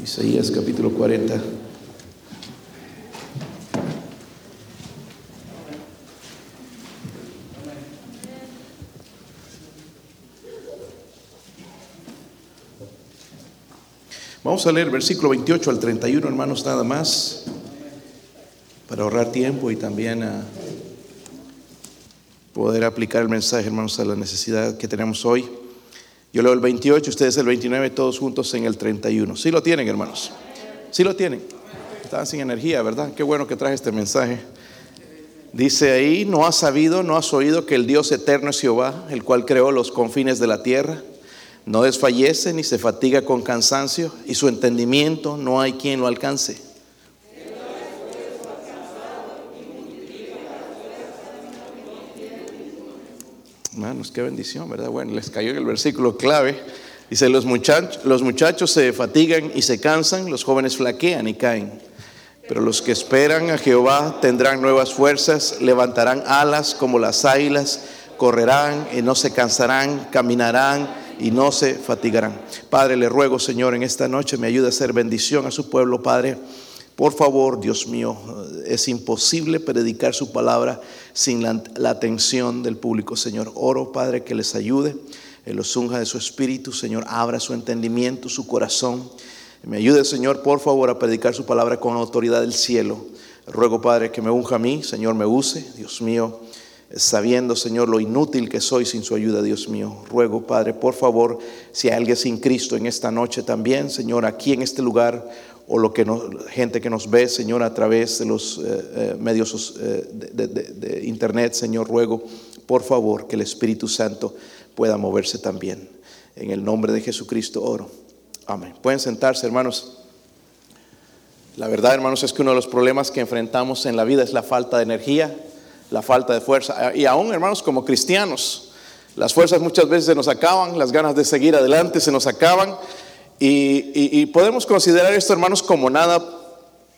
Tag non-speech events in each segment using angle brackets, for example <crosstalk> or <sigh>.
Isaías capítulo 40. Vamos a leer versículo 28 al 31, hermanos, nada más, para ahorrar tiempo y también a poder aplicar el mensaje, hermanos, a la necesidad que tenemos hoy. Yo leo el 28, ustedes el 29, todos juntos en el 31. ¿Sí lo tienen, hermanos? ¿Sí lo tienen? Estaban sin energía, ¿verdad? Qué bueno que traje este mensaje. Dice ahí, ¿no has sabido, no has oído que el Dios eterno es Jehová, el cual creó los confines de la tierra? No desfallece ni se fatiga con cansancio, y su entendimiento no hay quien lo alcance. Qué bendición, ¿verdad? Bueno, les cayó el versículo clave. Dice, los muchachos, los muchachos se fatigan y se cansan, los jóvenes flaquean y caen. Pero los que esperan a Jehová tendrán nuevas fuerzas, levantarán alas como las águilas, correrán y no se cansarán, caminarán y no se fatigarán. Padre, le ruego, Señor, en esta noche me ayude a hacer bendición a su pueblo, Padre. Por favor, Dios mío, es imposible predicar su palabra sin la, atención del público, Señor. Oro, Padre, que les ayude, en los unja de su espíritu, Señor, abra su entendimiento, su corazón. Me ayude, Señor, por favor, a predicar su palabra con autoridad del cielo. Ruego, Padre, que me unja a mí, Señor, me use, Dios mío, sabiendo, Señor, lo inútil que soy sin su ayuda, Dios mío. Ruego, Padre, por favor, si hay alguien sin Cristo en esta noche también, Señor, aquí en este lugar, o lo que gente que nos ve, Señor, a través de los eh, eh, medios eh, de, internet, Señor, ruego, por favor, que el Espíritu Santo pueda moverse también. En el nombre de Jesucristo oro. Amén. Pueden sentarse, hermanos. La verdad, hermanos, es que uno de los problemas que enfrentamos en la vida es la falta de energía, la falta de fuerza. Y aún, hermanos, como cristianos, las fuerzas muchas veces se nos acaban, las ganas de seguir adelante se nos acaban. Y, podemos considerar esto, hermanos, como nada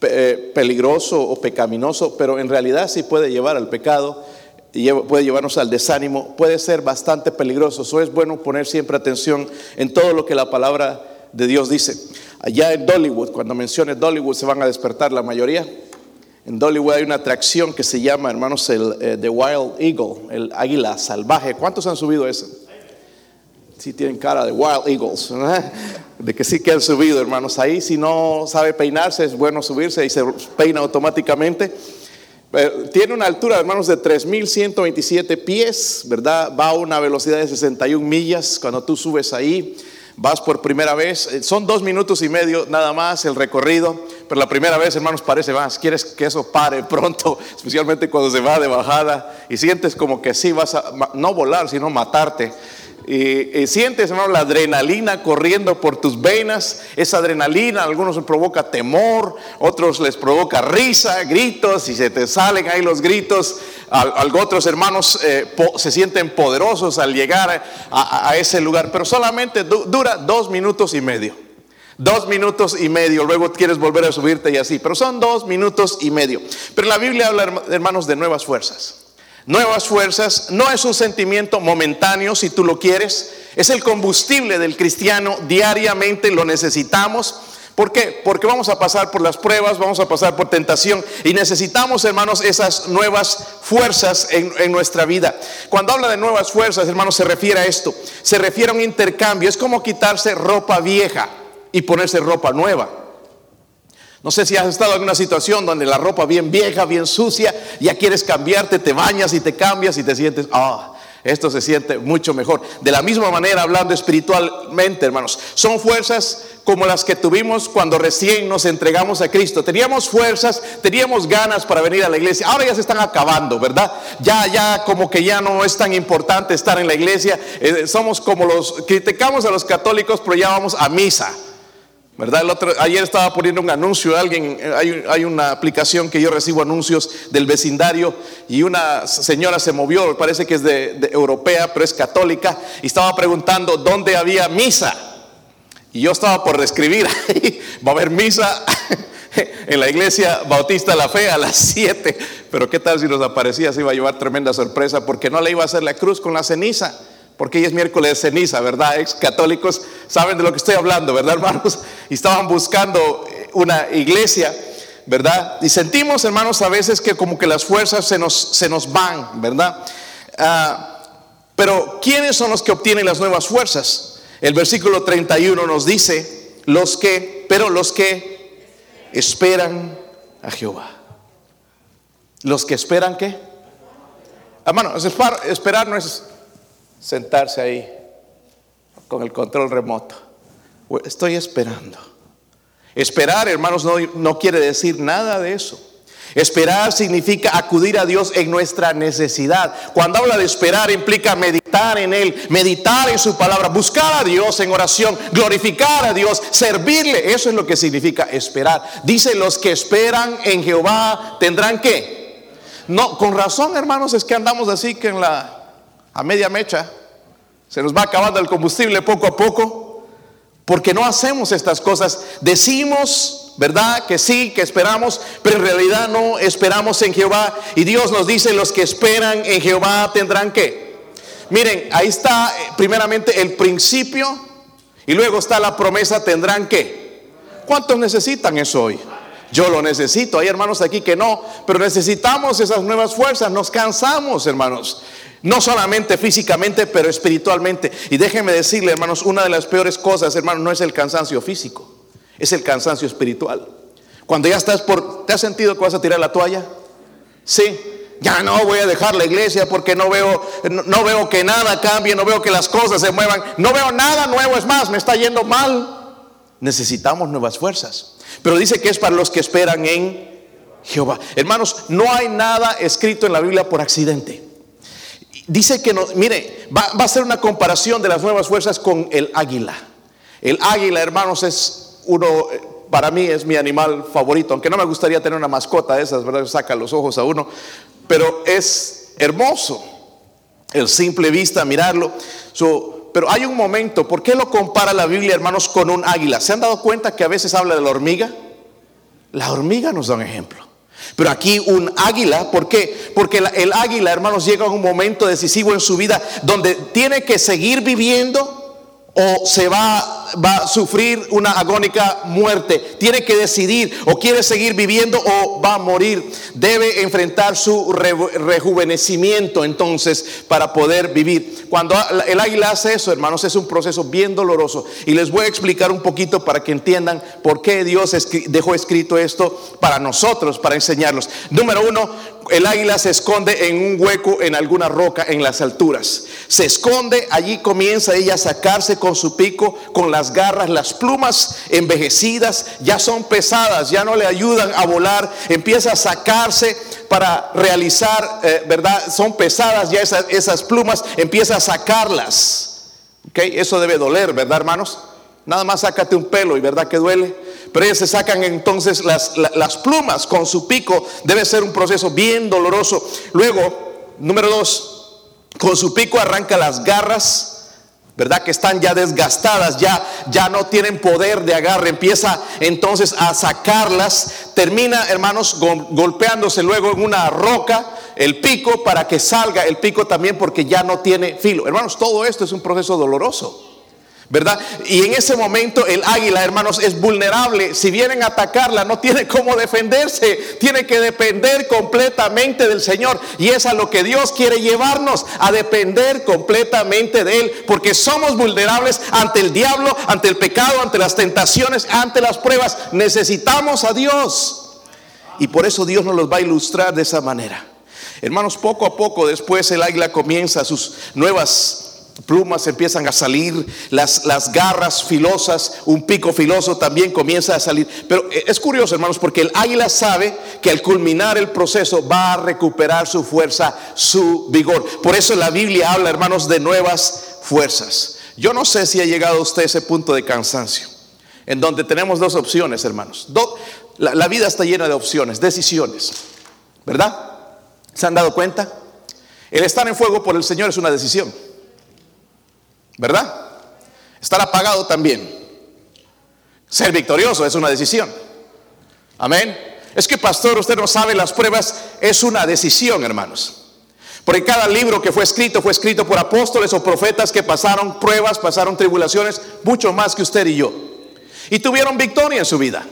eh, peligroso o pecaminoso, pero en realidad sí puede llevar al pecado, puede llevarnos al desánimo, puede ser bastante peligroso. Eso es bueno poner siempre atención en todo lo que la palabra de Dios dice. Allá en Dollywood, cuando mencione Dollywood, se van a despertar la mayoría. En Dollywood hay una atracción que se llama, hermanos, el eh, The Wild Eagle, el águila salvaje. ¿Cuántos han subido eso? Sí tienen cara de Wild Eagles de que sí que han subido, hermanos. Ahí si no sabe peinarse es bueno subirse y se peina automáticamente. tiene una altura, hermanos, de 3.127 pies, ¿verdad? Va a una velocidad de 61 millas cuando tú subes ahí. Vas por primera vez, eh, son dos minutos y medio nada más el recorrido, pero la primera vez, hermanos, parece más. Quieres que eso pare pronto, <laughs> especialmente cuando se va de bajada y sientes como que sí vas a no volar, sino matarte. Y, sientes, hermano, la adrenalina corriendo por tus venas. Esa adrenalina, a algunos provoca temor, otros les provoca risa, gritos, y se te salen ahí los gritos. A, otros hermanos eh, se sienten poderosos al llegar a, ese lugar, pero solamente dura dos minutos y medio. Dos minutos y medio, luego quieres volver a subirte y así, pero son dos minutos y medio. Pero la Biblia habla, hermanos, de nuevas fuerzas. Nuevas fuerzas no es un sentimiento momentáneo si tú lo quieres, es el combustible del cristiano, diariamente lo necesitamos. ¿Por qué? Porque vamos a pasar por las pruebas, vamos a pasar por tentación y necesitamos, hermanos, esas nuevas fuerzas en, en, nuestra vida. Cuando habla de nuevas fuerzas, hermanos, se refiere a esto, se refiere a un intercambio, es como quitarse ropa vieja y ponerse ropa nueva. No sé si has estado en una situación donde la ropa bien vieja, bien sucia, ya quieres cambiarte, te bañas y te cambias y te sientes, ah, esto se siente mucho mejor. De la misma manera, hablando espiritualmente, hermanos, son fuerzas como las que tuvimos cuando recién nos entregamos a Cristo. Teníamos fuerzas, teníamos ganas para venir a la iglesia. Ahora ya se están acabando, ¿verdad? Ya, ya como que ya no es tan importante estar en la iglesia. Eh, somos como los, criticamos a los católicos, pero ya vamos a misa. ¿Verdad? El otro, ayer estaba poniendo un anuncio, alguien, hay, una aplicación que yo recibo anuncios del vecindario y una señora se movió, parece que es de, europea, pero es católica, y estaba preguntando dónde había misa. Y yo estaba por describir, <laughs> va a haber misa <laughs> en la iglesia Bautista La Fe a las 7, pero qué tal si nos aparecía, se iba a llevar tremenda sorpresa porque no le iba a hacer la cruz con la ceniza. Porque hoy es miércoles de ceniza, ¿verdad? Ex católicos saben de lo que estoy hablando, ¿verdad, hermanos? <laughs> Y estaban buscando eh, una iglesia, ¿verdad? Y sentimos, hermanos, a veces que como que las fuerzas se nos, se nos van, ¿verdad? Ah, pero ¿quiénes son los que obtienen las nuevas fuerzas? El versículo 31 nos dice, los que, pero los que esperan a Jehová. Los que esperan qué? Hermano, esperar no es sentarse ahí con el control remoto. Estoy esperando. Esperar, hermanos, no, no quiere decir nada de eso. Esperar significa acudir a Dios en nuestra necesidad. Cuando habla de esperar implica meditar en Él, meditar en su palabra, buscar a Dios en oración, glorificar a Dios, servirle. Eso es lo que significa esperar. Dice los que esperan en Jehová tendrán que. No, con razón, hermanos, es que andamos así que en la a media mecha, se nos va acabando el combustible poco a poco, porque no hacemos estas cosas. Decimos, ¿verdad? Que sí, que esperamos, pero en realidad no esperamos en Jehová. Y Dios nos dice, los que esperan en Jehová tendrán que. Miren, ahí está eh, primeramente el principio y luego está la promesa, tendrán que. ¿Cuántos necesitan eso hoy? Yo lo necesito. Hay hermanos aquí que no, pero necesitamos esas nuevas fuerzas. Nos cansamos, hermanos. No solamente físicamente, pero espiritualmente. Y déjenme decirle, hermanos, una de las peores cosas, hermanos, no es el cansancio físico, es el cansancio espiritual. Cuando ya estás por, ¿te has sentido que vas a tirar la toalla? Sí. Ya no voy a dejar la iglesia porque no veo, no, veo que nada cambie, no veo que las cosas se muevan, no veo nada nuevo, es más, me está yendo mal. Necesitamos nuevas fuerzas. Pero dice que es para los que esperan en Jehová. Hermanos, no hay nada escrito en la Biblia por accidente. Dice que, no, mire, va, a ser una comparación de las nuevas fuerzas con el águila. El águila, hermanos, es uno, eh, para mí es mi animal favorito, aunque no me gustaría tener una mascota de esas, ¿verdad? Saca los ojos a uno, pero es hermoso el simple vista, mirarlo. pero hay un momento, ¿por qué lo compara la Biblia, hermanos, con un águila? ¿Se han dado cuenta que a veces habla de la hormiga? La hormiga nos da un ejemplo. Pero aquí un águila, ¿por qué? Porque el, águila, hermanos, llega a un momento decisivo en su vida donde tiene que seguir viviendo o se va, va a sufrir una agónica muerte. Tiene que decidir o quiere seguir viviendo o va a morir. Debe enfrentar su rejuvenecimiento entonces para poder vivir. Cuando el águila hace eso, hermanos, es un proceso bien doloroso. Y les voy a explicar un poquito para que entiendan por qué Dios dejó escrito esto para nosotros, para enseñarlos. Número uno, el águila se esconde en un hueco en alguna roca en las alturas. Se esconde, allí comienza ella a sacarse con su pico, con las garras, las plumas envejecidas, ya son pesadas, ya no le ayudan a volar, empieza a sacarse para realizar, eh, ¿verdad? Son pesadas ya esas, plumas, empieza a sacarlas. ¿Ok? Eso debe doler, ¿verdad, hermanos? Nada más sácate un pelo y verdad que duele. Pero ellas se sacan entonces las, plumas con su pico. Debe ser un proceso bien doloroso. Luego, número dos, con su pico arranca las garras. ¿Verdad? Que están ya desgastadas, ya, ya no tienen poder de agarre. Empieza entonces a sacarlas. Termina, hermanos, golpeándose luego en una roca el pico para que salga el pico también porque ya no tiene filo. Hermanos, todo esto es un proceso doloroso. ¿Verdad? Y en ese momento el águila, hermanos, es vulnerable. Si vienen a atacarla, no tiene cómo defenderse. Tiene que depender completamente del Señor. Y es a lo que Dios quiere llevarnos, a depender completamente de Él. Porque somos vulnerables ante el diablo, ante el pecado, ante las tentaciones, ante las pruebas. Necesitamos a Dios. Y por eso Dios nos los va a ilustrar de esa manera. Hermanos, poco a poco después el águila comienza sus nuevas plumas empiezan a salir, las, las, garras filosas, un pico filoso también comienza a salir. Pero eh, es curioso, hermanos, porque el águila sabe que al culminar el proceso va a recuperar su fuerza, su vigor. Por eso la Biblia habla, hermanos, de nuevas fuerzas. Yo no sé si ha llegado usted a ese punto de cansancio, en donde tenemos dos opciones, hermanos. la, la vida está llena de opciones, decisiones, ¿verdad? ¿Se han dado cuenta? El estar en fuego por el Señor es una decisión. ¿Verdad? Estar apagado también. Ser victorioso es una decisión. Amén. Es que pastor, usted no sabe, las pruebas es una decisión, hermanos. Porque cada libro que fue escrito fue escrito por apóstoles o profetas que pasaron pruebas, pasaron tribulaciones, mucho más que usted y yo. Y tuvieron victoria en su vida.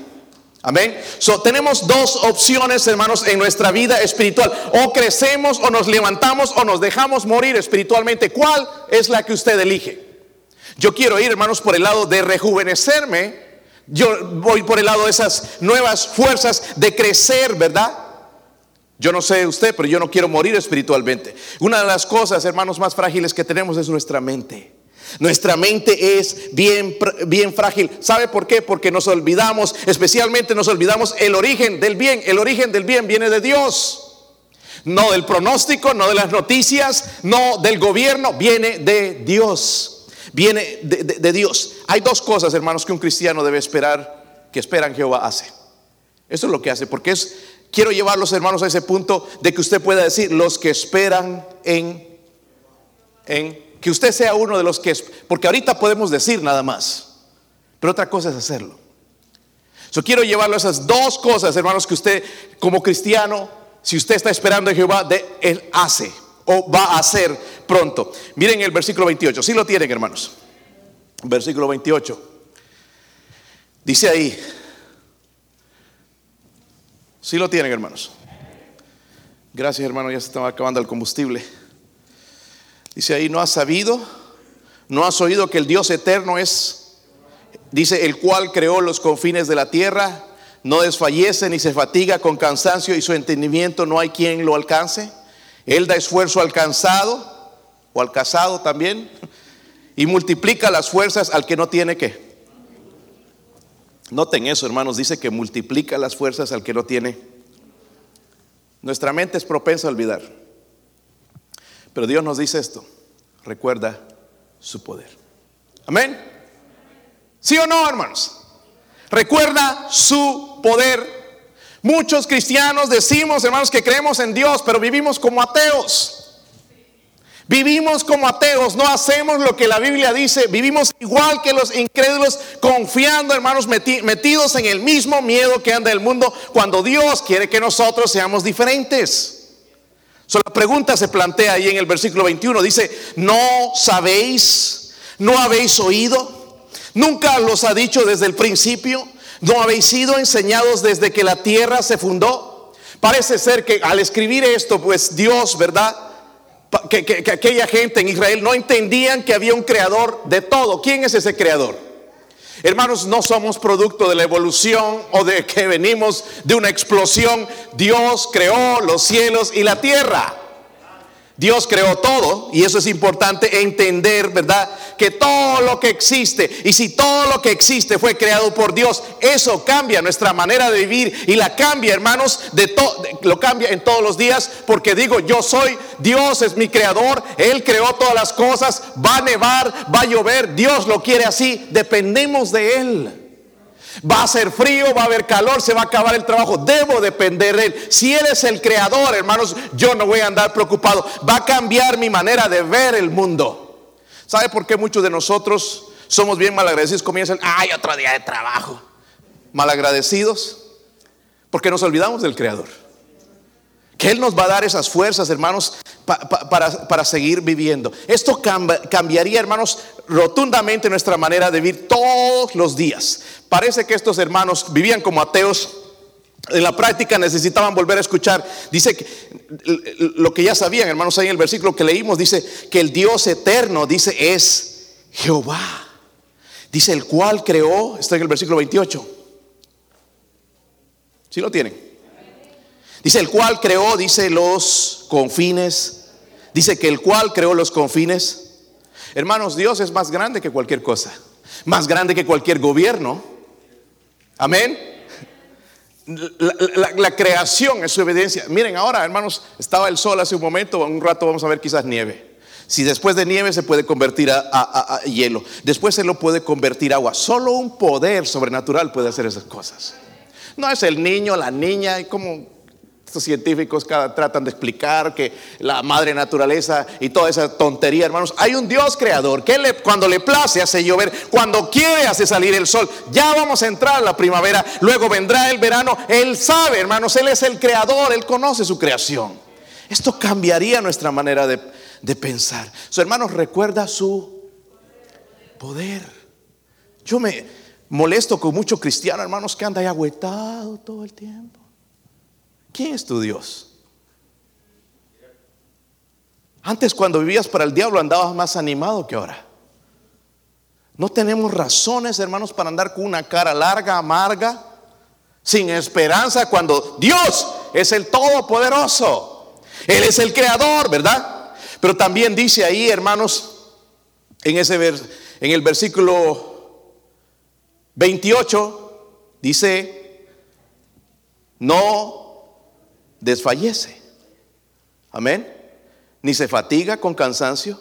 Amén. So, tenemos dos opciones, hermanos, en nuestra vida espiritual. O crecemos o nos levantamos o nos dejamos morir espiritualmente. ¿Cuál es la que usted elige? Yo quiero ir, hermanos, por el lado de rejuvenecerme. Yo voy por el lado de esas nuevas fuerzas de crecer, ¿verdad? Yo no sé usted, pero yo no quiero morir espiritualmente. Una de las cosas, hermanos, más frágiles que tenemos es nuestra mente. Nuestra mente es bien, bien frágil. ¿Sabe por qué? Porque nos olvidamos, especialmente nos olvidamos el origen del bien. El origen del bien viene de Dios. No del pronóstico, no de las noticias, no del gobierno, viene de Dios. Viene de, Dios. Hay dos cosas, hermanos, que un cristiano debe esperar, que esperan Jehová hace. Eso es lo que hace, porque es, quiero llevar los hermanos a ese punto de que usted pueda decir, los que esperan en, en que usted sea uno de los que es, porque ahorita podemos decir nada más, pero otra cosa es hacerlo. Yo quiero llevarlo a esas dos cosas, hermanos, que usted como cristiano, si usted está esperando en Jehová, de, él hace o va a hacer pronto. Miren el versículo 28, si lo tienen, hermanos. Versículo 28. Dice ahí, si lo tienen, hermanos. Gracias, hermano, ya se estaba acabando el combustible. Dice ahí, no has sabido, no has oído que el Dios eterno es, dice, el cual creó los confines de la tierra, no desfallece ni se fatiga con cansancio y su entendimiento no hay quien lo alcance. Él da esfuerzo al cansado o al casado también y multiplica las fuerzas al que no tiene que. Noten eso, hermanos, dice que multiplica las fuerzas al que no tiene. Nuestra mente es propensa a olvidar. Pero Dios nos dice esto, recuerda su poder. Amén. ¿Sí o no, hermanos? Recuerda su poder. Muchos cristianos decimos, hermanos, que creemos en Dios, pero vivimos como ateos. Vivimos como ateos, no hacemos lo que la Biblia dice, vivimos igual que los incrédulos, confiando, hermanos, metidos en el mismo miedo que anda el mundo, cuando Dios quiere que nosotros seamos diferentes la pregunta se plantea ahí en el versículo 21. Dice, ¿no sabéis? ¿No habéis oído? ¿Nunca los ha dicho desde el principio? ¿No habéis sido enseñados desde que la tierra se fundó? Parece ser que al escribir esto, pues Dios, ¿verdad? Que, que, aquella gente en Israel no entendían que había un creador de todo. ¿Quién es ese creador? Hermanos, no somos producto de la evolución o de que venimos de una explosión. Dios creó los cielos y la tierra. Dios creó todo y eso es importante entender, ¿verdad? Que todo lo que existe y si todo lo que existe fue creado por Dios, eso cambia nuestra manera de vivir y la cambia, hermanos, de todo lo cambia en todos los días porque digo, yo soy Dios es mi creador, él creó todas las cosas, va a nevar, va a llover, Dios lo quiere así, dependemos de él. Va a ser frío, va a haber calor, se va a acabar el trabajo. Debo depender de Él. Si Él es el creador, hermanos, yo no voy a andar preocupado. Va a cambiar mi manera de ver el mundo. ¿Sabe por qué muchos de nosotros somos bien malagradecidos? Comienzan, ay, otro día de trabajo. Malagradecidos porque nos olvidamos del creador. Que Él nos va a dar esas fuerzas, hermanos, para, seguir viviendo. Esto cambiaría, hermanos, rotundamente nuestra manera de vivir todos los días. Parece que estos hermanos vivían como ateos. En la práctica necesitaban volver a escuchar. Dice que lo que ya sabían, hermanos, ahí en el versículo que leímos, dice que el Dios eterno, dice, es Jehová. Dice, el cual creó, está en el versículo 28. Si lo tienen? Dice el cual creó, dice los confines. Dice que el cual creó los confines. Hermanos, Dios es más grande que cualquier cosa. Más grande que cualquier gobierno. Amén. La, creación es su evidencia. Miren, ahora, hermanos, estaba el sol hace un momento, un rato vamos a ver quizás nieve. Si después de nieve se puede convertir a, hielo, después se lo puede convertir agua. Solo un poder sobrenatural puede hacer esas cosas. No es el niño, la niña, como estos científicos tratan de explicar que la madre naturaleza y toda esa tontería, hermanos. Hay un Dios creador que cuando le place hace llover, cuando quiere hace salir el sol. Ya vamos a entrar la primavera, luego vendrá el verano. Él sabe, hermanos, Él es el creador, Él conoce su creación. Esto cambiaría nuestra manera de, de pensar. Su hermano recuerda su poder. Yo me molesto con muchos cristianos, hermanos, que andan ahí agüetado todo el tiempo. ¿Quién es tu Dios? Antes cuando vivías para el diablo andabas más animado que ahora. No tenemos razones, hermanos, para andar con una cara larga, amarga, sin esperanza, cuando Dios es el Todopoderoso. Él es el Creador, ¿verdad? Pero también dice ahí, hermanos, en, ese en el versículo 28, dice, no desfallece. Amén ni se fatiga con cansancio,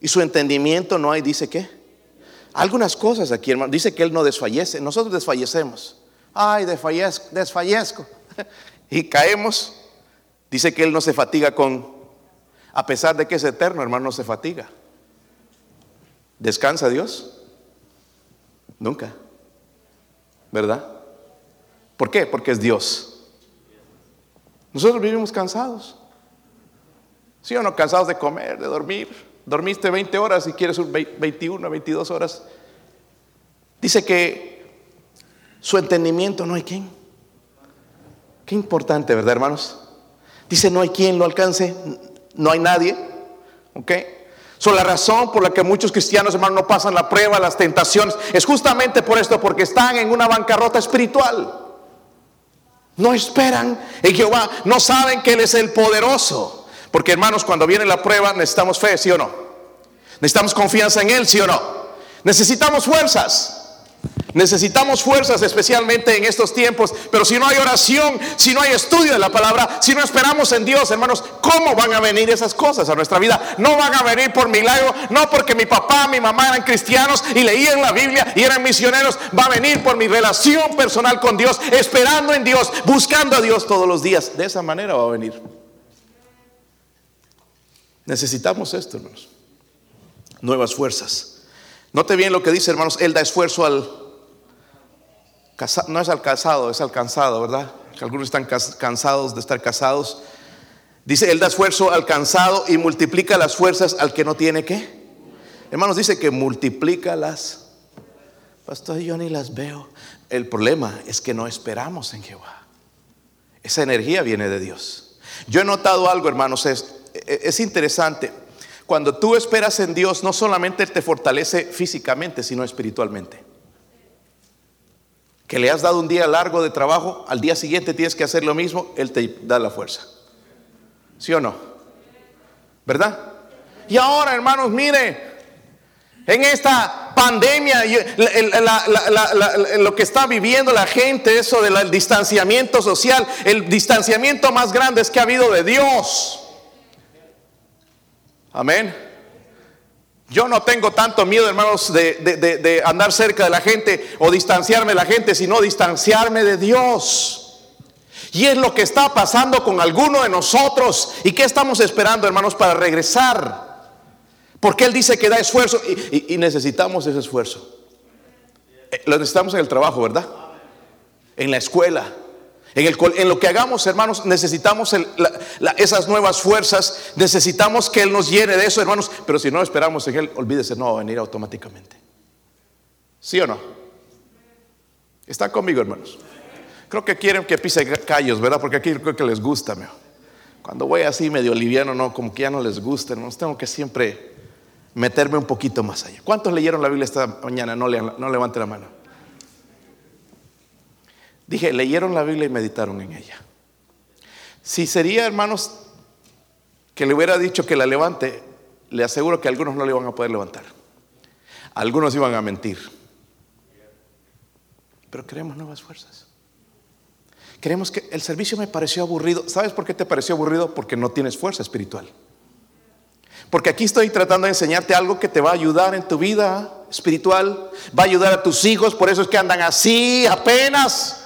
y su entendimiento no hay, dice que. Algunas cosas aquí, hermano, dice que él no desfallece, nosotros desfallecemos. Ay, desfallezco, desfallezco. <laughs> y caemos. Dice que él no se fatiga con, a pesar de que es eterno, hermano, no se fatiga. ¿Descansa Dios? Nunca. ¿Verdad? ¿Por qué? Porque es Dios. Nosotros vivimos cansados. ¿Sí o no? Cansados de comer, de dormir. Dormiste 20 horas y quieres 21, 22 horas. Dice que su entendimiento no hay quien. Qué importante, ¿verdad, hermanos? Dice, no hay quien lo alcance, no hay nadie. ¿Ok? So, la razón por la que muchos cristianos, hermanos, no pasan la prueba, las tentaciones, es justamente por esto, porque están en una bancarrota espiritual. No esperan en Jehová, no saben que Él es el poderoso. Porque hermanos, cuando viene la prueba necesitamos fe, ¿sí o no? Necesitamos confianza en Él, ¿sí o no? Necesitamos fuerzas. Necesitamos fuerzas especialmente en estos tiempos, pero si no hay oración, si no hay estudio de la palabra, si no esperamos en Dios, hermanos, ¿cómo van a venir esas cosas a nuestra vida? No van a venir por milagro, no porque mi papá, mi mamá eran cristianos y leían la Biblia y eran misioneros, va a venir por mi relación personal con Dios, esperando en Dios, buscando a Dios todos los días. De esa manera va a venir. Necesitamos esto, hermanos. Nuevas fuerzas. Note bien lo que dice, hermanos. Él da esfuerzo al no es al casado, es al cansado, ¿verdad? Algunos están cansados de estar casados. Dice, Él da esfuerzo al cansado y multiplica las fuerzas al que no tiene qué. Hermanos, dice que multiplica las. Pastor, yo ni las veo. El problema es que no esperamos en Jehová. Esa energía viene de Dios. Yo he notado algo, hermanos, es e-, es interesante. Cuando tú esperas en Dios, no solamente te fortalece físicamente, sino espiritualmente. Que le has dado un día largo de trabajo, al día siguiente tienes que hacer lo mismo, Él te da la fuerza. ¿Sí o no? ¿Verdad? Y ahora, hermanos, mire, en esta pandemia, lo que está viviendo la gente, eso del distanciamiento social, el distanciamiento más grande es que ha habido de Dios. Amén. Yo no tengo tanto miedo, hermanos, de, andar cerca de la gente o distanciarme de la gente, sino distanciarme de Dios. Y es lo que está pasando con alguno de nosotros. ¿Y qué estamos esperando, hermanos, para regresar? Porque Él dice que da esfuerzo y, y necesitamos ese esfuerzo. Eh, lo necesitamos en el trabajo, ¿verdad? En la escuela, en, lo que hagamos, hermanos, necesitamos esas nuevas fuerzas, necesitamos que Él nos llene de eso, hermanos, pero si no esperamos en Él, olvídese, no va a venir automáticamente. ¿Sí o no? ¿Están conmigo, hermanos? Creo que quieren que pise callos, ¿verdad? Porque aquí creo que les gusta, Cuando voy así medio liviano, no, como que ya no les gusta, hermanos, tengo que siempre meterme un poquito más allá. ¿Cuántos leyeron la Biblia esta mañana? No, no levanten la mano. Dije, leyeron la Biblia y meditaron en ella. Si sería, hermanos, que le hubiera dicho que la levante, le aseguro que algunos no le iban a poder levantar. Algunos iban a mentir. Pero queremos nuevas fuerzas. Queremos que el servicio me pareció aburrido. ¿Sabes por qué te pareció aburrido? Porque no tienes fuerza espiritual. Porque aquí estoy tratando de enseñarte algo que te va a ayudar en tu vida espiritual, va a ayudar a tus hijos, por eso es que andan así apenas.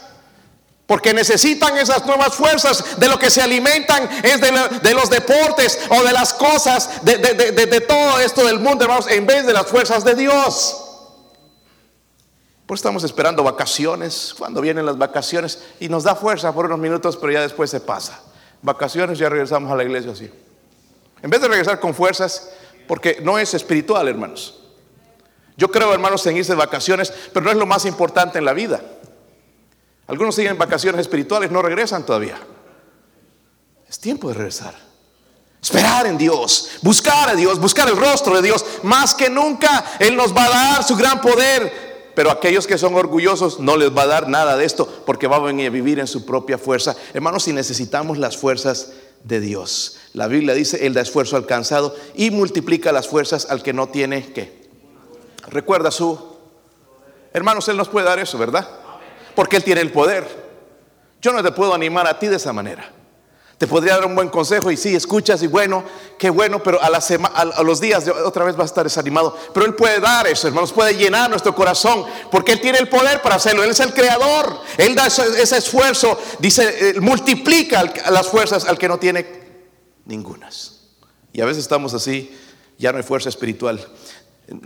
Porque necesitan esas nuevas fuerzas. De lo que se alimentan es de, los deportes o de las cosas, de, todo esto del mundo, hermanos, en vez de las fuerzas de Dios. Pues estamos esperando vacaciones, cuando vienen las vacaciones, y nos da fuerza por unos minutos, pero ya después se pasa. vacaciones ya regresamos a la iglesia así. En vez de regresar con fuerzas, porque no es espiritual, hermanos. Yo creo, hermanos, en irse de vacaciones, pero no es lo más importante en la vida. Algunos siguen vacaciones espirituales, no regresan todavía. Es tiempo de regresar. Esperar en Dios, buscar a Dios, buscar el rostro de Dios. Más que nunca Él nos va a dar su gran poder. Pero aquellos que son orgullosos no les va a dar nada de esto porque van a a vivir en su propia fuerza. Hermanos, si necesitamos las fuerzas de Dios. La Biblia dice, Él da esfuerzo alcanzado y multiplica las fuerzas al que no tiene que. Recuerda su... Hermanos, Él nos puede dar eso, ¿verdad? Porque Él tiene el poder. Yo no te puedo animar a ti de esa manera. Te podría dar un buen consejo y sí, escuchas y bueno, qué bueno, pero a, la a, los días otra vez vas a estar desanimado. Pero Él puede dar eso, hermanos, puede llenar nuestro corazón, porque Él tiene el poder para hacerlo. Él es el creador, Él da ese, esfuerzo, dice, eh, multiplica las fuerzas al que no tiene ningunas. Y a veces estamos así, ya no hay fuerza espiritual.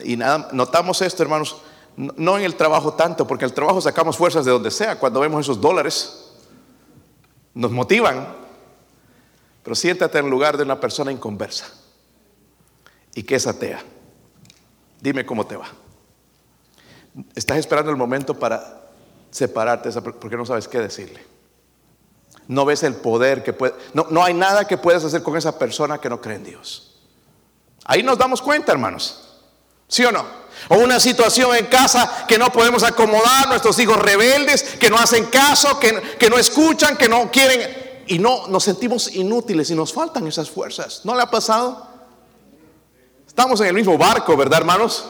Y nada, notamos esto, hermanos, no en el trabajo tanto, porque el trabajo sacamos fuerzas de donde sea, cuando vemos esos dólares, nos motivan, pero siéntate en lugar de una persona inconversa y que es atea. Dime cómo te va. Estás esperando el momento para separarte porque no sabes qué decirle. No ves el poder que puede. No, no hay nada que puedas hacer con esa persona que no cree en Dios. Ahí nos damos cuenta, hermanos. ¿Sí o no? O una situación en casa que no podemos acomodar, nuestros hijos rebeldes, que no hacen caso, que, que no escuchan, que no quieren y no nos sentimos inútiles y nos faltan esas fuerzas. ¿No le ha pasado? Estamos en el mismo barco, ¿verdad, hermanos?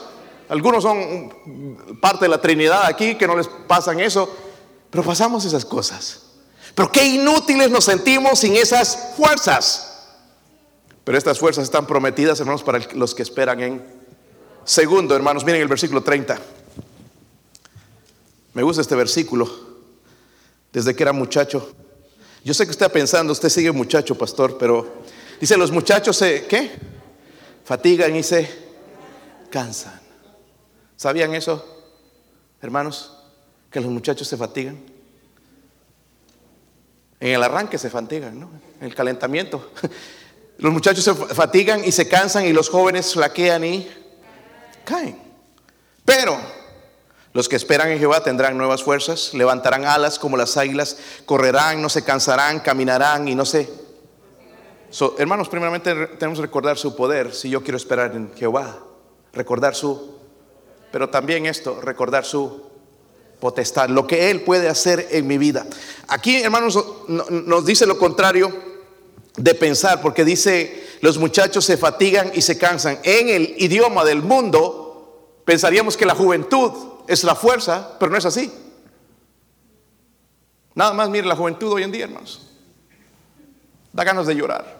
Algunos son parte de la Trinidad aquí que no les pasan eso, pero pasamos esas cosas. Pero qué inútiles nos sentimos sin esas fuerzas. Pero estas fuerzas están prometidas, hermanos, para los que esperan en segundo, hermanos. Miren el versículo 30. Me gusta este versículo. Desde que era muchacho, yo sé que usted está pensando, usted sigue muchacho, pastor, pero dice, los muchachos se, ¿qué? Fatigan y se cansan. ¿Sabían eso, hermanos? Que los muchachos se fatigan. En el arranque se fatigan, ¿no? En el calentamiento. <laughs> Los muchachos se fatigan y se cansan y los jóvenes flaquean y caen. Pero los que esperan en Jehová tendrán nuevas fuerzas, levantarán alas como las águilas, correrán, no se cansarán, caminarán y no se... hermanos, primeramente tenemos que recordar su poder si yo quiero esperar en Jehová, recordar su... Pero también esto, recordar su potestad, lo que Él puede hacer en mi vida. Aquí, hermanos, nos dice lo contrario de pensar, porque dice, los muchachos se fatigan y se cansan. En el idioma del mundo, pensaríamos que la juventud es la fuerza, pero no es así. Nada más mire la juventud hoy en día, hermanos. Da ganas de llorar.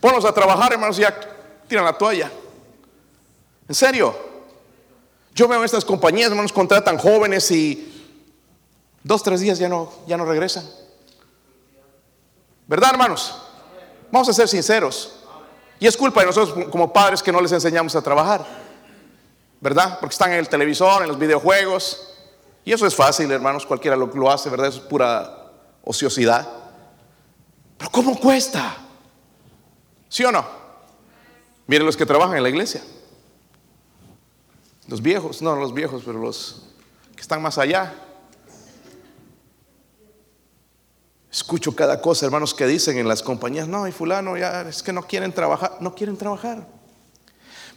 Ponlos a trabajar, hermanos, ya tiran la toalla. En serio. Yo veo estas compañías, hermanos, contratan jóvenes y dos, tres días ya no, ya no regresan. ¿Verdad, hermanos? Vamos a ser sinceros. Y es culpa de nosotros como padres que no les enseñamos a trabajar. ¿verdad? Porque están en el televisor, en los videojuegos. Y eso es fácil, hermanos, cualquiera lo, hace, ¿verdad? Eso es pura ociosidad. Pero ¿cómo cuesta? ¿Sí o no? Miren los que trabajan en la iglesia. Los viejos, no los viejos, pero los que están más allá. Escucho cada cosa, hermanos, que dicen en las compañías, no, y fulano, ya es que no quieren trabajar, no quieren trabajar.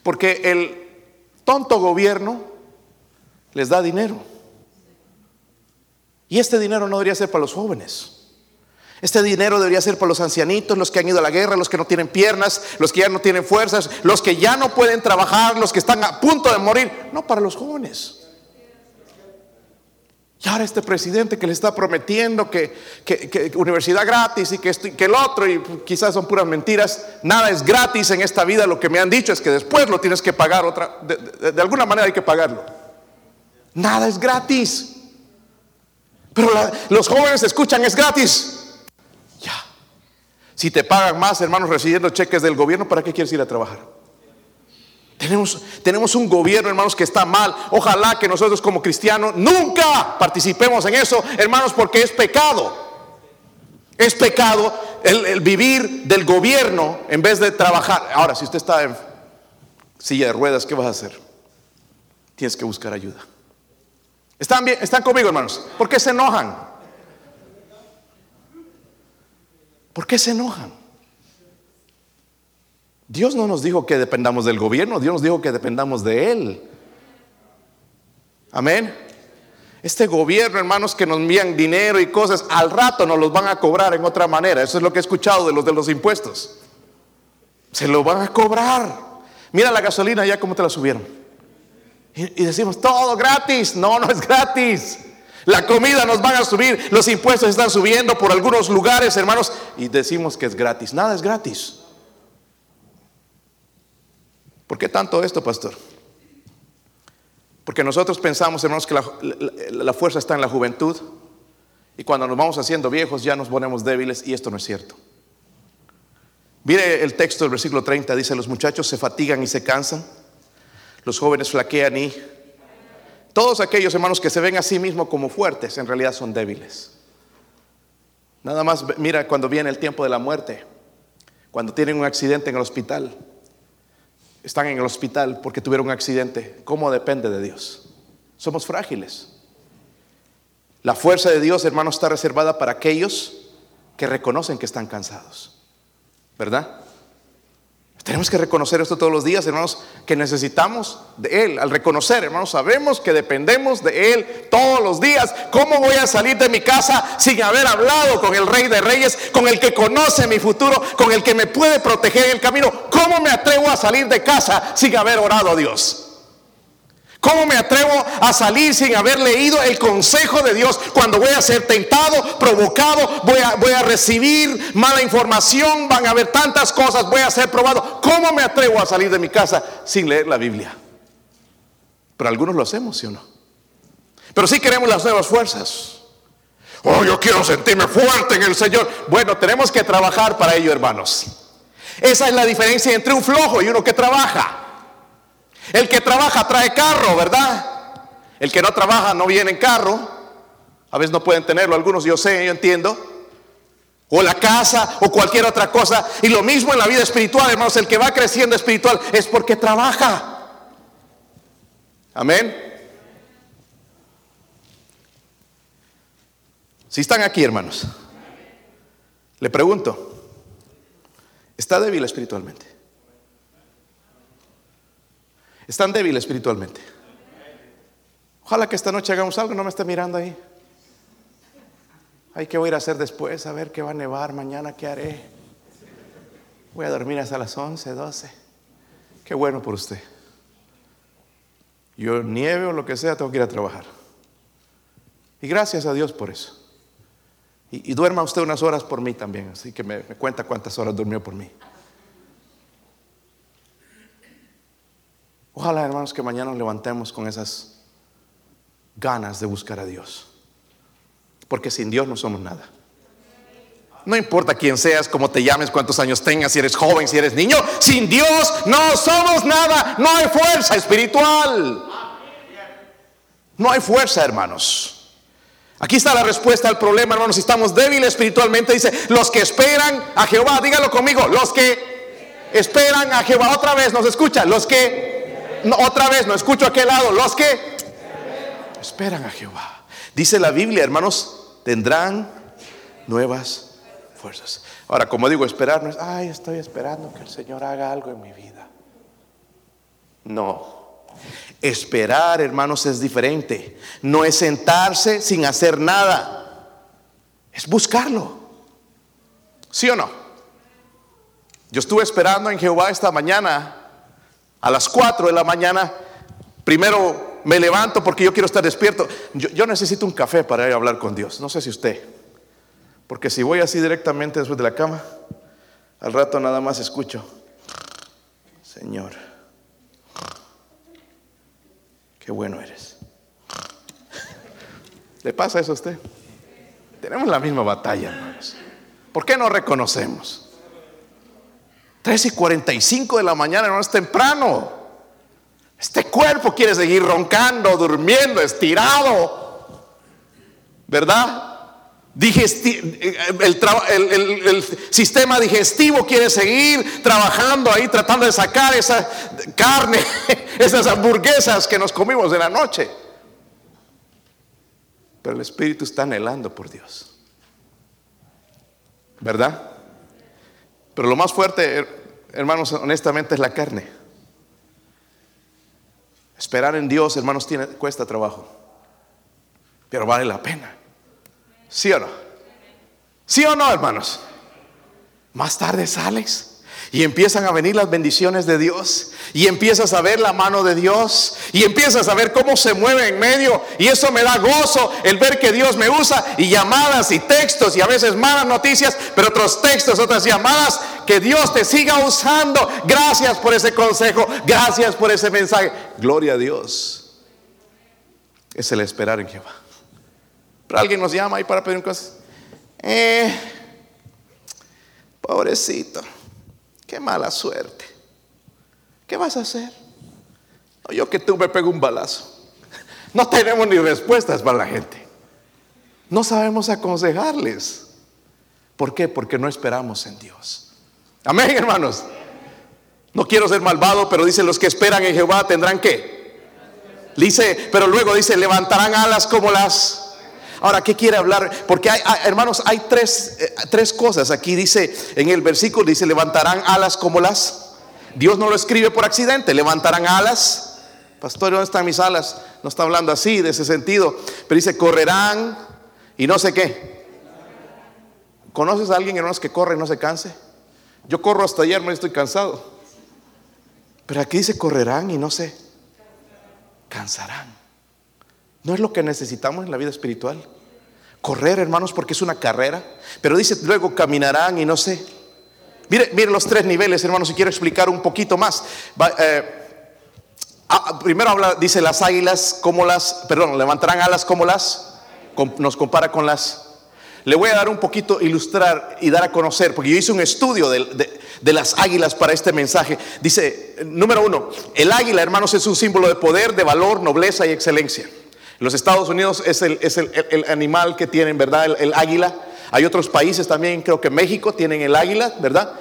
Porque el, tonto gobierno les da dinero. Y este dinero no debería ser para los jóvenes. Este dinero debería ser para los ancianitos, los que han ido a la guerra, los que no tienen piernas, los que ya no tienen fuerzas, los que ya no pueden trabajar, los que están a punto de morir. No para los jóvenes. Y ahora este presidente que le está prometiendo que, universidad gratis y que, el otro, y quizás son puras mentiras, nada es gratis en esta vida, lo que me han dicho es que después lo tienes que pagar otra, de, alguna manera hay que pagarlo. Nada es gratis. Pero los jóvenes escuchan, es gratis. Ya. Si te pagan más, hermanos, recibiendo cheques del gobierno, ¿para qué quieres ir a trabajar? Tenemos, tenemos un gobierno, hermanos, que está mal. Ojalá que nosotros como cristianos nunca participemos en eso, hermanos, porque es pecado. Es pecado el, vivir del gobierno en vez de trabajar. Ahora, si usted está en silla de ruedas, ¿qué vas a hacer? Tienes que buscar ayuda. ¿Están, bien? ¿Están conmigo, hermanos? ¿Por qué se enojan? ¿Por qué se enojan? Dios no nos dijo que dependamos del gobierno, Dios nos dijo que dependamos de Él. Amén. Este gobierno, hermanos, que nos envían dinero y cosas, al rato nos los van a cobrar en otra manera. Eso es lo que he escuchado de los de los impuestos. Se lo van a cobrar. Mira la gasolina ya cómo te la subieron. Y, y decimos, todo gratis. No, no es gratis. La comida nos van a subir, los impuestos están subiendo por algunos lugares, hermanos, y decimos que es gratis. Nada es gratis. ¿Por qué tanto esto, pastor? Porque nosotros pensamos, hermanos, que la, fuerza está en la juventud y cuando nos vamos haciendo viejos ya nos ponemos débiles y esto no es cierto. Mire el texto del versículo 30, dice, los muchachos se fatigan y se cansan, los jóvenes flaquean y... Todos aquellos hermanos que se ven a sí mismos como fuertes, en realidad son débiles. Nada más mira cuando viene el tiempo de la muerte, cuando tienen un accidente en el hospital, están en el hospital porque tuvieron un accidente. ¿Cómo depende de Dios? Somos frágiles. La fuerza de Dios, hermanos, está reservada para aquellos que reconocen que están cansados. ¿Verdad? Tenemos que reconocer esto todos los días, hermanos, que necesitamos de Él. Al reconocer, hermanos, sabemos que dependemos de Él todos los días. ¿Cómo voy a salir de mi casa sin haber hablado con el Rey de Reyes, con el que conoce mi futuro, con el que me puede proteger en el camino? ¿Cómo me atrevo a salir de casa sin haber orado a Dios? ¿Cómo me atrevo a salir sin haber leído el consejo de Dios cuando voy a ser tentado, provocado, voy a, recibir mala información, van a haber tantas cosas, voy a ser probado? ¿Cómo me atrevo a salir de mi casa sin leer la Biblia? Pero algunos lo hacemos, ¿sí o no? Pero sí queremos las nuevas fuerzas. Oh, yo quiero sentirme fuerte en el Señor. Bueno, tenemos que trabajar para ello, hermanos. Esa es la diferencia entre un flojo y uno que trabaja. El que trabaja trae carro, ¿verdad? El que no trabaja no viene en carro. A veces no pueden tenerlo, algunos yo sé, yo entiendo. O la casa o cualquier otra cosa. Y lo mismo en la vida espiritual, hermanos. El que va creciendo espiritual es porque trabaja. Amén. Si están aquí, hermanos, le pregunto, ¿está débil espiritualmente? Están débiles espiritualmente. Ojalá que esta noche hagamos algo, no me esté mirando ahí. Ay, ¿qué voy a ir a hacer después? A ver qué va a nevar mañana, ¿qué haré? Voy a dormir hasta las 11, 12. Qué bueno por usted. Yo nieve o lo que sea, tengo que ir a trabajar. Y gracias a Dios por eso. Y, duerma usted unas horas por mí también, así que me cuenta cuántas horas durmió por mí. Ojalá, hermanos, que mañana nos levantemos con esas ganas de buscar a Dios. Porque sin Dios no somos nada. No importa quién seas, cómo te llames, cuántos años tengas, si eres joven, si eres niño, sin Dios no somos nada. No hay fuerza espiritual. No hay fuerza, hermanos. Aquí está la respuesta al problema, hermanos. Si estamos débiles espiritualmente, dice, los que esperan a Jehová, dígalo conmigo, los que esperan a Jehová, otra vez nos escucha, los que otra vez, no escucho a aquel lado. Los que esperan a Jehová. Dice la Biblia, hermanos, tendrán nuevas fuerzas. Ahora, como digo, esperar no es, ay, estoy esperando que el Señor haga algo en mi vida. No. Esperar, hermanos, es diferente. No es sentarse sin hacer nada. Es buscarlo. ¿Sí o no? Yo estuve esperando en Jehová esta mañana a las 4 de la mañana, primero me levanto porque yo quiero estar despierto. Yo, necesito un café para ir a hablar con Dios. No sé si usted. Porque si voy así directamente después de la cama, al rato nada más escucho, Señor, qué bueno eres. <laughs> ¿Le pasa eso a usted? Tenemos la misma batalla, hermanos. ¿Por qué no reconocemos? 3 y 45 de la mañana, no es temprano. Este cuerpo quiere seguir roncando, durmiendo, estirado. ¿Verdad? el, sistema digestivo quiere seguir trabajando ahí, tratando de sacar esa carne, <laughs> esas hamburguesas que nos comimos de la noche. Pero el espíritu está anhelando por Dios. ¿Verdad? Pero lo más fuerte, hermanos, honestamente es la carne. Esperar en Dios, hermanos, tiene, cuesta trabajo. Pero vale la pena. ¿Sí o no? ¿Sí o no, hermanos? Más tarde sales y empiezan a venir las bendiciones de Dios y empiezas a ver la mano de Dios y empiezas a ver cómo se mueve en medio y eso me da gozo el ver que Dios me usa y llamadas y textos y a veces malas noticias, pero otros textos, otras llamadas, que Dios te siga usando. Gracias por ese consejo, gracias por ese mensaje. Gloria a Dios. Es el esperar en Jehová. Pero alguien nos llama ahí para pedir cosas. Eh, pobrecito, qué mala suerte. ¿Qué vas a hacer? yo que tú me pego un balazo. No tenemos ni respuestas para la gente. No sabemos aconsejarles. ¿Por qué? Porque no esperamos en Dios. Amén, hermanos. No quiero ser malvado, pero dice los que esperan en Jehová tendrán que. Dice, pero luego dice, levantarán alas como las Ahora, ¿qué quiere hablar? Porque hay, hermanos, hay tres, eh, tres cosas. Aquí dice, en el versículo dice, levantarán alas como las... Dios no lo escribe por accidente, levantarán alas. Pastor, ¿dónde están mis alas? No está hablando así, de ese sentido. Pero dice, correrán y no sé qué. ¿Conoces a alguien, hermanos, que corre y no se canse? Yo corro hasta ayer, me estoy cansado. Pero aquí dice, correrán y no se cansarán. ¿No es lo que necesitamos en la vida espiritual? Correr, hermanos, porque es una carrera. Pero dice luego caminarán y no sé. Mire, mire los tres niveles, hermanos, si quiero explicar un poquito más. Eh, primero dice las águilas como las, perdón, levantarán alas como las, nos compara con las. Le voy a dar un poquito, ilustrar y dar a conocer, porque yo hice un estudio de las águilas para este mensaje. Dice, número uno, el águila, hermanos, es un símbolo de poder, de valor, nobleza y excelencia. Los Estados Unidos es el, animal que tienen, ¿verdad? El, águila. Hay otros países también, creo que México tienen el águila, ¿verdad?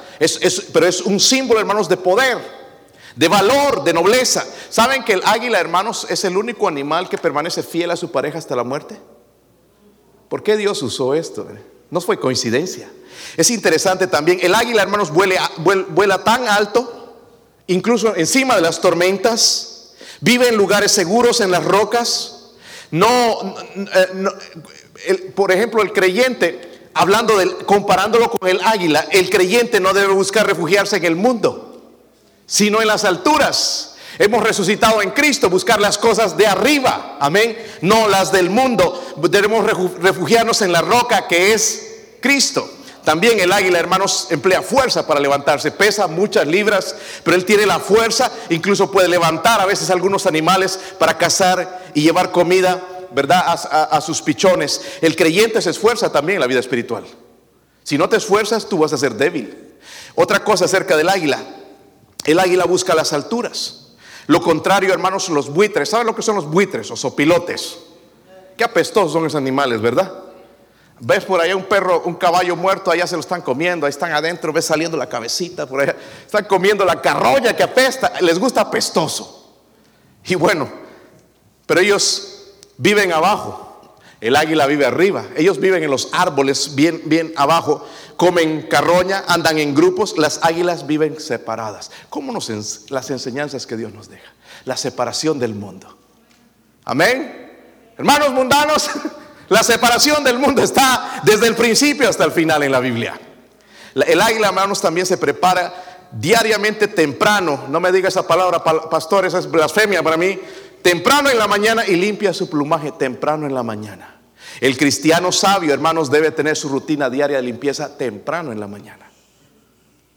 Pero es un símbolo, hermanos, de poder, de valor, de nobleza. ¿Saben que el águila, hermanos, es el único animal que permanece fiel a su pareja hasta la muerte? ¿Por qué Dios usó esto? No fue coincidencia. Es interesante también, el águila, hermanos, vuela tan alto, incluso encima de las tormentas, vive en lugares seguros, en las rocas. No, eh, por ejemplo, el creyente, hablando del, comparándolo con el águila, el creyente no debe buscar refugiarse en el mundo, sino en las alturas. Hemos resucitado en Cristo, buscar las cosas de arriba, amén, no las del mundo. Debemos refugiarnos en la roca que es Cristo. También el águila, hermanos, emplea fuerza para levantarse. Pesa muchas libras, pero él tiene la fuerza. Incluso puede levantar a veces algunos animales para cazar y llevar comida, ¿verdad? A, sus pichones. El creyente se esfuerza también en la vida espiritual. Si no te esfuerzas, tú vas a ser débil. Otra cosa acerca del águila. El águila busca las alturas. Lo contrario, hermanos, los buitres. ¿Saben lo que son los buitres o sopilotes? Qué apestosos son esos animales, ¿verdad? Ves por allá un perro, un caballo muerto, allá se lo están comiendo, ahí están adentro, ves saliendo la cabecita por allá, están comiendo la carroña que apesta, les gusta apestoso. Y bueno, pero ellos viven abajo, el águila vive arriba, ellos viven en los árboles bien, bien abajo, comen carroña, andan en grupos, las águilas viven separadas. ¿Cómo nos las enseñanzas que Dios nos deja? La separación del mundo. Amén. Hermanos mundanos. <laughs> La separación del mundo está desde el principio hasta el final en la Biblia. El águila, hermanos, también se prepara diariamente temprano. No me diga esa palabra, pastor, esa es blasfemia para mí. Temprano en la mañana y limpia su plumaje temprano en la mañana. El cristiano sabio, hermanos, debe tener su rutina diaria de limpieza temprano en la mañana.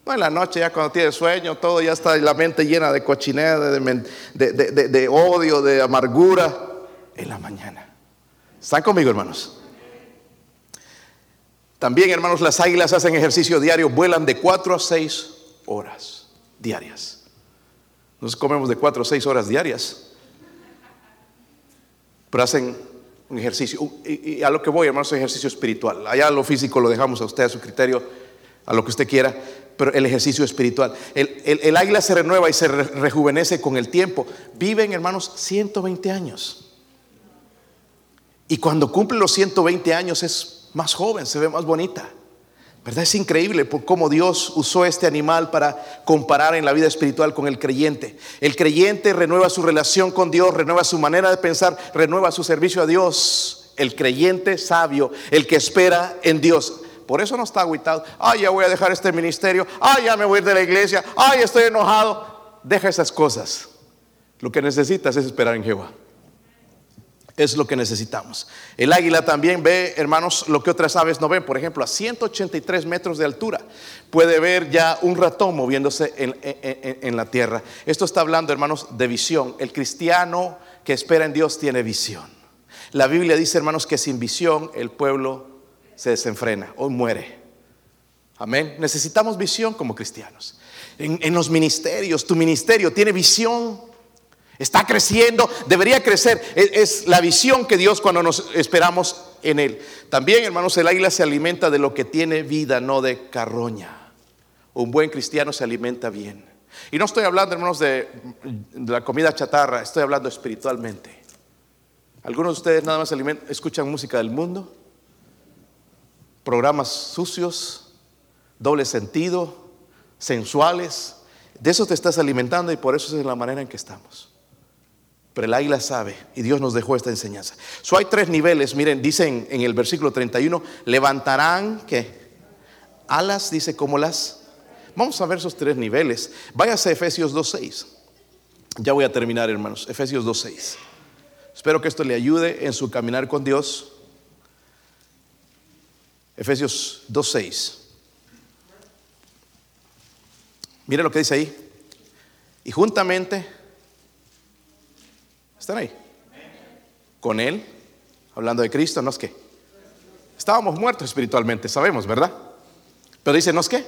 No en la noche, ya cuando tiene sueño, todo ya está la mente llena de cochinera, de odio, de amargura. En la mañana. ¿Están conmigo, hermanos? También, hermanos, las águilas hacen ejercicio diario, vuelan de 4 a 6 horas diarias. Nos comemos de 4 a 6 horas diarias. Pero hacen un ejercicio. Y, a lo que voy, hermanos, es ejercicio espiritual. Allá lo físico lo dejamos a usted, a su criterio, a lo que usted quiera, pero el ejercicio espiritual. El, águila se renueva y se rejuvenece con el tiempo. Viven, hermanos, 120 años. Y cuando cumple los 120 años es más joven, se ve más bonita. ¿Verdad? Es increíble por cómo Dios usó este animal para comparar en la vida espiritual con el creyente. El creyente renueva su relación con Dios, renueva su manera de pensar, renueva su servicio a Dios. El creyente sabio, el que espera en Dios. Por eso no está aguitado. Ay, ya voy a dejar este ministerio. Ay, ya me voy a ir de la iglesia. Ay, estoy enojado. Deja esas cosas. Lo que necesitas es esperar en Jehová es lo que necesitamos. El águila también ve, hermanos, lo que otras aves no ven. Por ejemplo, a 183 metros de altura puede ver ya un ratón moviéndose en, la tierra. Esto está hablando, hermanos, de visión. El cristiano que espera en Dios tiene visión. La Biblia dice, hermanos, que sin visión el pueblo se desenfrena o muere. Amén. Necesitamos visión como cristianos. en los ministerios, tu ministerio tiene visión Está creciendo, debería crecer. Es, la visión que Dios cuando nos esperamos en Él. También, hermanos, el águila se alimenta de lo que tiene vida, no de carroña. Un buen cristiano se alimenta bien. Y no estoy hablando, hermanos, de, la comida chatarra, estoy hablando espiritualmente. Algunos de ustedes nada más escuchan música del mundo, programas sucios, doble sentido, sensuales. De eso te estás alimentando y por eso es la manera en que estamos. Pero el águila sabe y Dios nos dejó esta enseñanza. So hay tres niveles, miren, dicen en el versículo 31, levantarán que alas, dice como las. Vamos a ver esos tres niveles. Váyase a Efesios 2.6. Ya voy a terminar, hermanos. Efesios 2.6. Espero que esto le ayude en su caminar con Dios. Efesios 2.6. Mire lo que dice ahí. Y juntamente ¿Están ahí? Con Él, hablando de Cristo, ¿nos qué? Estábamos muertos espiritualmente, sabemos, ¿verdad? Pero dice, ¿nos qué?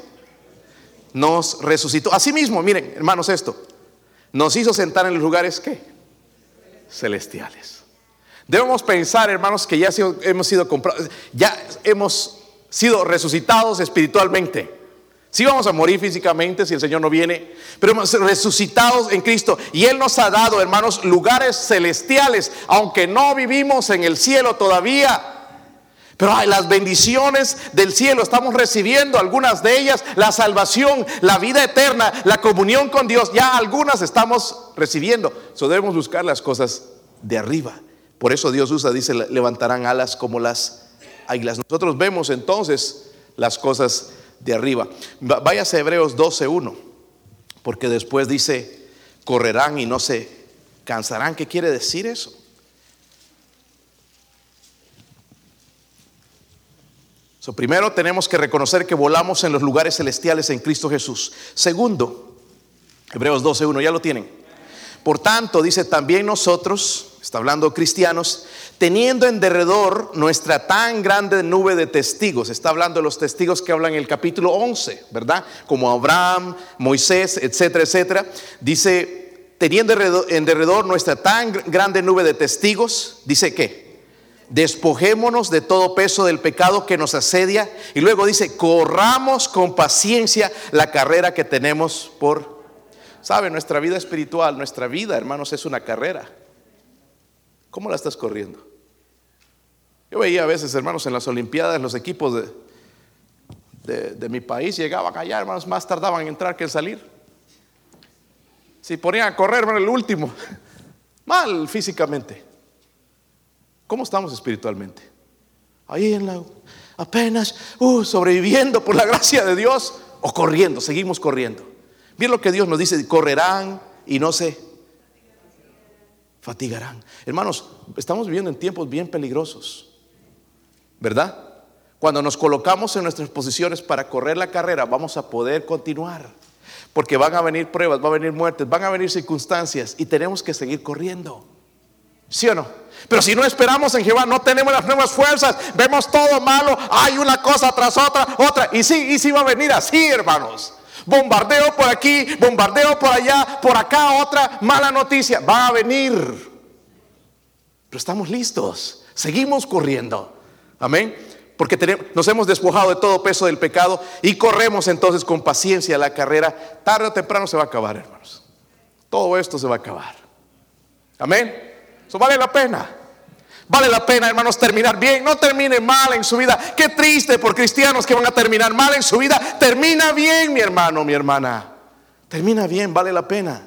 Nos resucitó. Asimismo, miren, hermanos, esto. Nos hizo sentar en los lugares, ¿qué? Celestiales. Debemos pensar, hermanos, que ya hemos sido comprados, ya hemos sido resucitados espiritualmente. Sí vamos a morir físicamente si el Señor no viene, pero hemos resucitados en Cristo y Él nos ha dado, hermanos, lugares celestiales, aunque no vivimos en el cielo todavía. Pero hay las bendiciones del cielo estamos recibiendo, algunas de ellas, la salvación, la vida eterna, la comunión con Dios, ya algunas estamos recibiendo. So debemos buscar las cosas de arriba. Por eso Dios usa, dice, levantarán alas como las águilas. Nosotros vemos entonces las cosas de arriba. Váyase a Hebreos 12.1, porque después dice, correrán y no se cansarán. ¿Qué quiere decir eso? primero tenemos que reconocer que volamos en los lugares celestiales en Cristo Jesús. Segundo, Hebreos 12.1, ya lo tienen. Por tanto, dice también nosotros, está hablando cristianos, teniendo en derredor nuestra tan grande nube de testigos. Está hablando de los testigos que hablan en el capítulo 11, ¿verdad? Como Abraham, Moisés, etcétera, etcétera. Dice, teniendo en derredor nuestra tan grande nube de testigos, dice que despojémonos de todo peso del pecado que nos asedia y luego dice, corramos con paciencia la carrera que tenemos por Sabe, nuestra vida espiritual, nuestra vida, hermanos, es una carrera. ¿Cómo la estás corriendo? Yo veía a veces, hermanos, en las Olimpiadas, los equipos de, de, mi país llegaban allá, hermanos, más tardaban en entrar que en salir. Si ponían a correr, hermano, el último, <laughs> mal físicamente. ¿Cómo estamos espiritualmente? Ahí en la, apenas uh, sobreviviendo por la gracia de Dios o corriendo, seguimos corriendo. Miren lo que Dios nos dice, correrán y no se fatigarán. Hermanos, estamos viviendo en tiempos bien peligrosos, ¿verdad? Cuando nos colocamos en nuestras posiciones para correr la carrera, vamos a poder continuar. Porque van a venir pruebas, va a venir muertes, van a venir circunstancias y tenemos que seguir corriendo. ¿Sí o no? Pero si no esperamos en Jehová, no tenemos las nuevas fuerzas, vemos todo malo, hay una cosa tras otra, otra. Y sí, y sí va a venir así, hermanos. Bombardeo por aquí, bombardeo por allá, por acá otra mala noticia. Va a venir. Pero estamos listos. Seguimos corriendo. Amén. Porque nos hemos despojado de todo peso del pecado y corremos entonces con paciencia la carrera. Tarde o temprano se va a acabar, hermanos. Todo esto se va a acabar. Amén. Eso vale la pena. Vale la pena, hermanos, terminar bien. No termine mal en su vida. Qué triste por cristianos que van a terminar mal en su vida. Termina bien, mi hermano, mi hermana. Termina bien, vale la pena.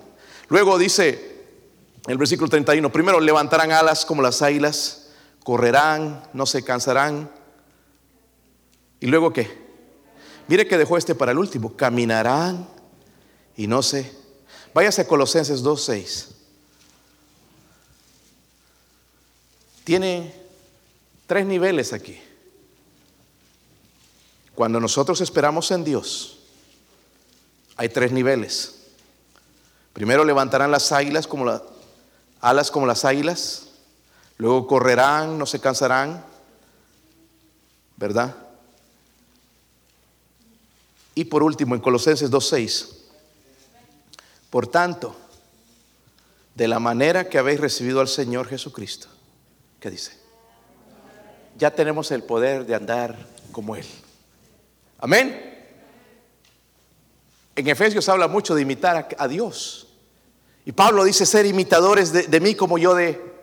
Luego dice el versículo 31, primero levantarán alas como las águilas, correrán, no se cansarán. ¿Y luego qué? Mire que dejó este para el último, caminarán y no se. Váyase a Colosenses 2.6. Tiene tres niveles aquí. Cuando nosotros esperamos en Dios, hay tres niveles. Primero levantarán las águilas como las alas como las águilas, luego correrán, no se cansarán, ¿verdad? Y por último, en Colosenses 2.6, por tanto, de la manera que habéis recibido al Señor Jesucristo, ¿qué dice? Ya tenemos el poder de andar como Él. Amén. En Efesios habla mucho de imitar a, Dios. Y Pablo dice ser imitadores de, mí como yo de...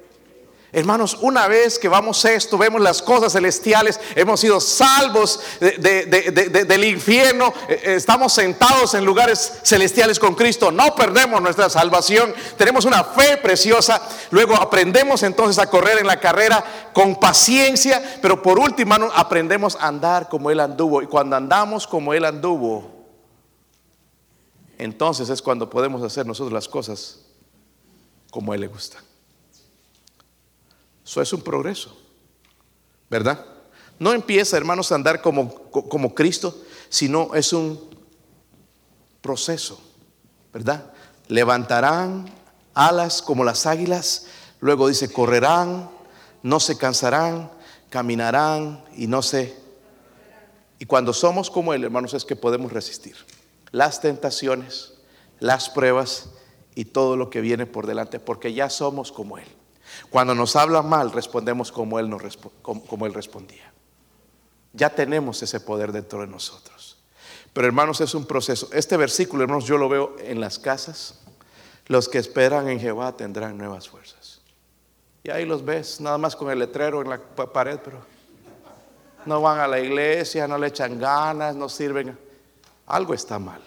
Hermanos, una vez que vamos a esto, vemos las cosas celestiales, hemos sido salvos del infierno, eh, eh, estamos sentados en lugares celestiales con Cristo, no perdemos nuestra salvación, tenemos una fe preciosa, luego aprendemos entonces a correr en la carrera con paciencia, pero por último aprendemos a andar como Él anduvo, y cuando andamos como Él anduvo, entonces es cuando podemos hacer nosotros las cosas como Él le gusta. Eso es un progreso, ¿verdad? No empieza, hermanos, a andar como, como Cristo, sino es un proceso, ¿verdad? Levantarán alas como las águilas, luego dice, correrán, no se cansarán, caminarán y no se... Y cuando somos como Él, hermanos, es que podemos resistir las tentaciones, las pruebas y todo lo que viene por delante, porque ya somos como Él. Cuando nos habla mal, respondemos como Él, nos, como, Él respondía. Ya tenemos ese poder dentro de nosotros. Pero hermanos, es un proceso. Este versículo, hermanos, yo lo veo en las casas. Los que esperan en Jehová tendrán nuevas fuerzas. Y ahí los ves, nada más con el letrero en la pared, pero no van a la iglesia, no le echan ganas, no sirven algo está mal.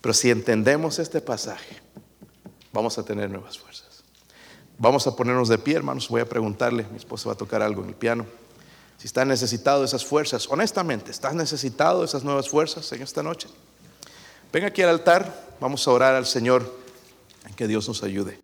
Pero si entendemos este pasaje, vamos a tener nuevas fuerzas. Vamos a ponernos de pie, hermanos. Voy a preguntarle, mi esposa va a tocar algo en el piano. Si está necesitado de esas fuerzas, honestamente, ¿estás necesitado de esas nuevas fuerzas en esta noche? Ven aquí al altar, vamos a orar al Señor, en que Dios nos ayude.